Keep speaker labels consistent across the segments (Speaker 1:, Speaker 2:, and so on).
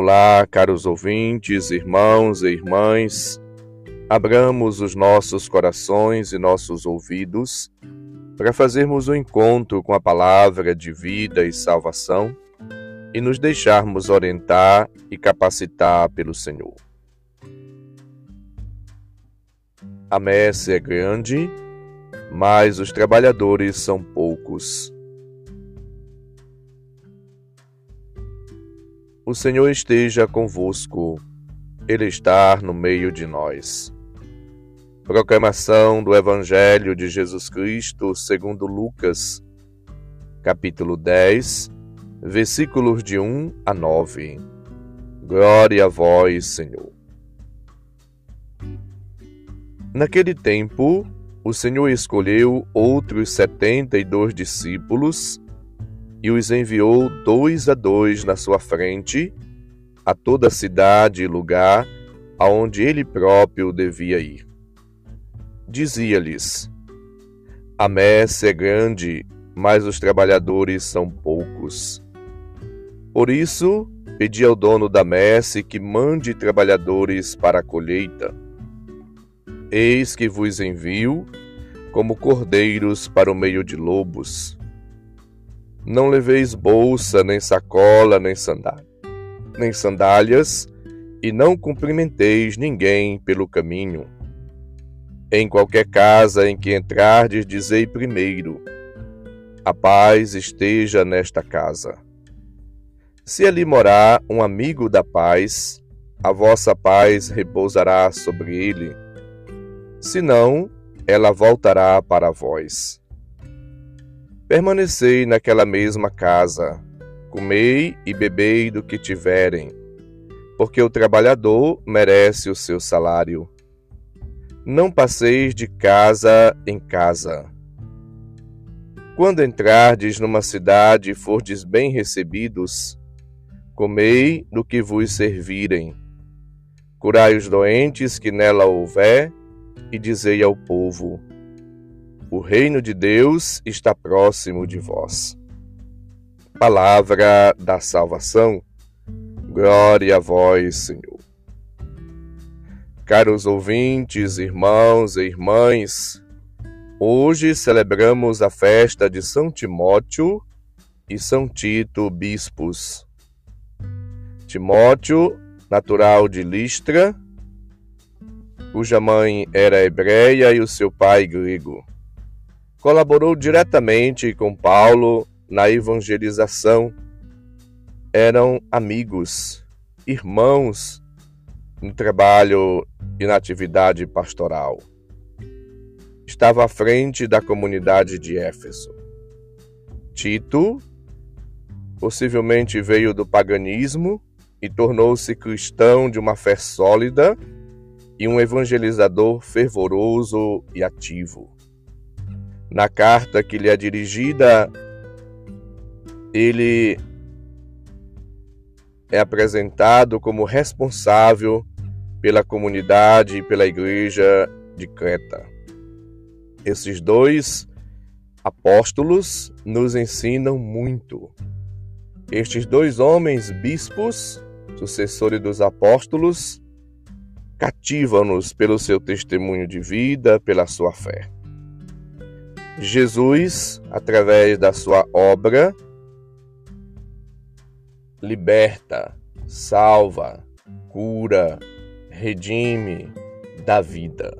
Speaker 1: Olá, caros ouvintes, irmãos e irmãs. Abramos os nossos corações e nossos ouvidos para fazermos o um encontro com a palavra de vida e salvação e nos deixarmos orientar e capacitar pelo Senhor. A messe é grande, mas os trabalhadores são poucos. O Senhor esteja convosco, Ele está no meio de nós. Proclamação do Evangelho de Jesus Cristo segundo Lucas, capítulo 10, versículos de 1 a 9. Glória a vós, Senhor. Naquele tempo, o Senhor escolheu outros setenta e dois discípulos e os enviou dois a dois na sua frente a toda cidade e lugar aonde ele próprio devia ir. Dizia-lhes: A messe é grande, mas os trabalhadores são poucos. Por isso, pedi ao dono da messe que mande trabalhadores para a colheita. Eis que vos envio como cordeiros para o meio de lobos. Não leveis bolsa, nem sacola, nem sandália, nem sandálias, e não cumprimenteis ninguém pelo caminho. Em qualquer casa em que entrardes, dizei primeiro: A paz esteja nesta casa. Se ali morar um amigo da paz, a vossa paz repousará sobre ele. Se não, ela voltará para vós. Permanecei naquela mesma casa, comei e bebei do que tiverem, porque o trabalhador merece o seu salário. Não passeis de casa em casa. Quando entrardes numa cidade e fordes bem recebidos, comei do que vos servirem. Curai os doentes que nela houver, e dizei ao povo: o reino de Deus está próximo de vós. Palavra da salvação. Glória a vós, Senhor. Caros ouvintes, irmãos e irmãs, hoje celebramos a festa de São Timóteo e São Tito, bispos. Timóteo, natural de Listra, cuja mãe era hebreia e o seu pai grego colaborou diretamente com Paulo na evangelização. Eram amigos, irmãos no trabalho e na atividade pastoral. Estava à frente da comunidade de Éfeso. Tito possivelmente veio do paganismo e tornou-se cristão de uma fé sólida e um evangelizador fervoroso e ativo. Na carta que lhe é dirigida, ele é apresentado como responsável pela comunidade e pela igreja de Creta. Esses dois apóstolos nos ensinam muito. Estes dois homens bispos, sucessores dos apóstolos, cativam-nos pelo seu testemunho de vida, pela sua fé. Jesus, através da sua obra, liberta, salva, cura, redime, dá vida.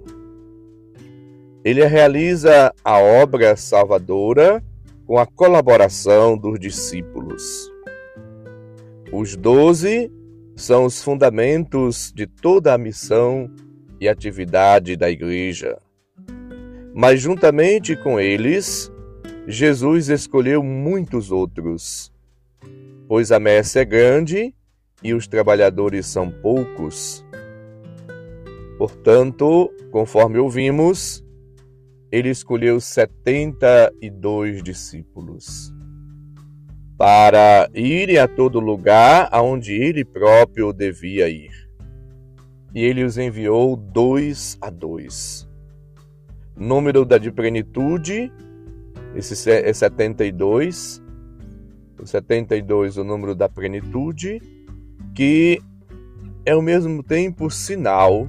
Speaker 1: Ele realiza a obra salvadora com a colaboração dos discípulos. Os doze são os fundamentos de toda a missão e atividade da Igreja. Mas juntamente com eles, Jesus escolheu muitos outros, pois a messe é grande e os trabalhadores são poucos. Portanto, conforme ouvimos, ele escolheu setenta e dois discípulos para irem a todo lugar aonde ele próprio devia ir. E ele os enviou dois a dois número da de plenitude, esse é 72. O 72 o número da plenitude que é ao mesmo tempo sinal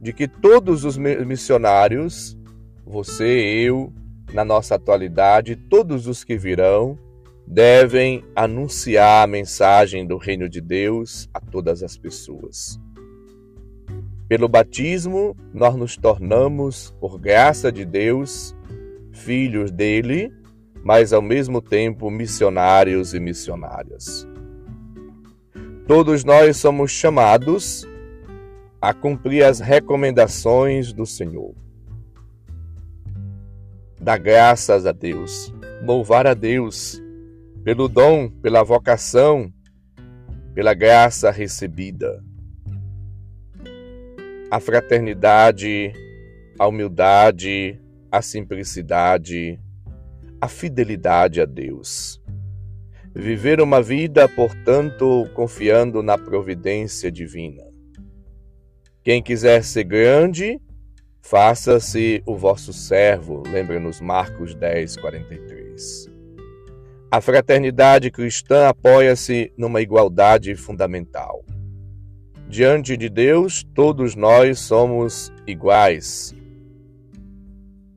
Speaker 1: de que todos os missionários, você, eu, na nossa atualidade, todos os que virão, devem anunciar a mensagem do reino de Deus a todas as pessoas. Pelo batismo, nós nos tornamos, por graça de Deus, filhos dele, mas ao mesmo tempo missionários e missionárias. Todos nós somos chamados a cumprir as recomendações do Senhor. Dar graças a Deus, louvar a Deus pelo dom, pela vocação, pela graça recebida a fraternidade, a humildade, a simplicidade, a fidelidade a Deus. Viver uma vida, portanto, confiando na providência divina. Quem quiser ser grande, faça-se o vosso servo, lembra-nos Marcos 10, 43. A fraternidade cristã apoia-se numa igualdade fundamental. Diante de Deus, todos nós somos iguais.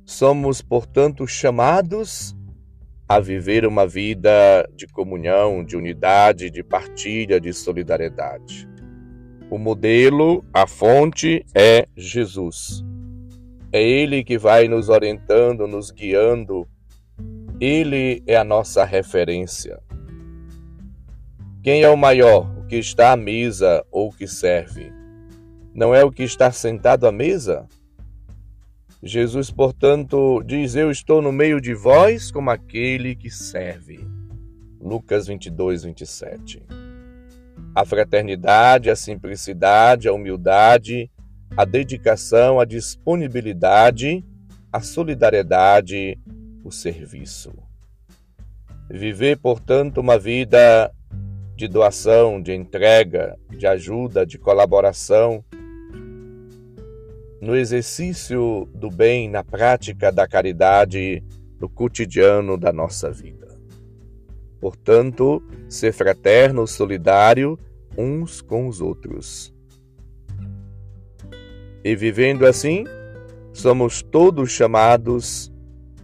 Speaker 1: Somos, portanto, chamados a viver uma vida de comunhão, de unidade, de partilha, de solidariedade. O modelo, a fonte é Jesus. É Ele que vai nos orientando, nos guiando. Ele é a nossa referência. Quem é o maior? Que está à mesa ou que serve? Não é o que está sentado à mesa? Jesus, portanto, diz: Eu estou no meio de vós como aquele que serve. Lucas 22, 27. A fraternidade, a simplicidade, a humildade, a dedicação, a disponibilidade, a solidariedade, o serviço. Viver, portanto, uma vida de doação, de entrega, de ajuda, de colaboração, no exercício do bem, na prática da caridade, no cotidiano da nossa vida. Portanto, ser fraterno, solidário uns com os outros. E vivendo assim, somos todos chamados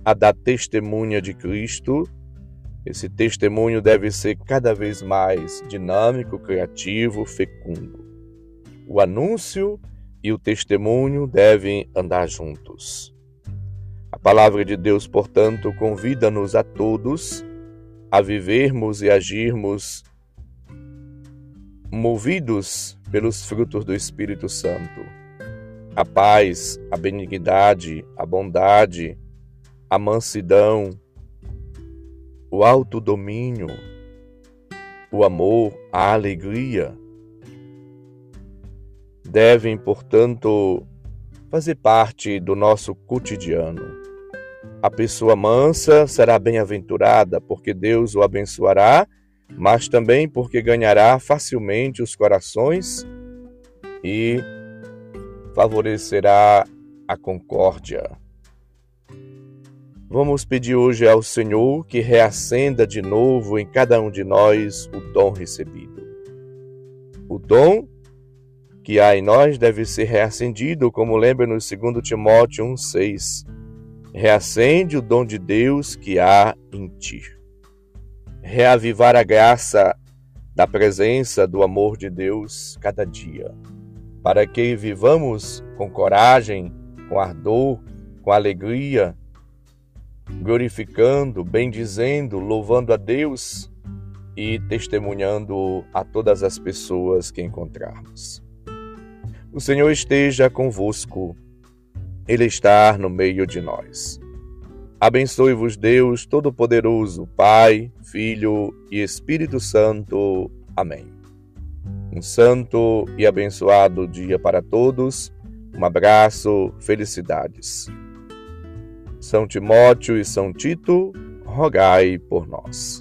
Speaker 1: a dar testemunha de Cristo esse testemunho deve ser cada vez mais dinâmico, criativo, fecundo. O anúncio e o testemunho devem andar juntos. A palavra de Deus, portanto, convida-nos a todos a vivermos e agirmos movidos pelos frutos do Espírito Santo. A paz, a benignidade, a bondade, a mansidão, o autodomínio, o amor, a alegria, devem, portanto, fazer parte do nosso cotidiano. A pessoa mansa será bem-aventurada, porque Deus o abençoará, mas também porque ganhará facilmente os corações e favorecerá a concórdia. Vamos pedir hoje ao Senhor que reacenda de novo em cada um de nós o dom recebido. O dom que há em nós deve ser reacendido, como lembra no 2 Timóteo 1,6. Reacende o dom de Deus que há em ti. Reavivar a graça da presença do amor de Deus cada dia, para que vivamos com coragem, com ardor, com alegria glorificando, bendizendo, louvando a Deus e testemunhando a todas as pessoas que encontrarmos. O Senhor esteja convosco, Ele está no meio de nós. Abençoe-vos, Deus Todo-Poderoso, Pai, Filho e Espírito Santo. Amém. Um santo e abençoado dia para todos. Um abraço, felicidades. São Timóteo e São Tito, rogai por nós.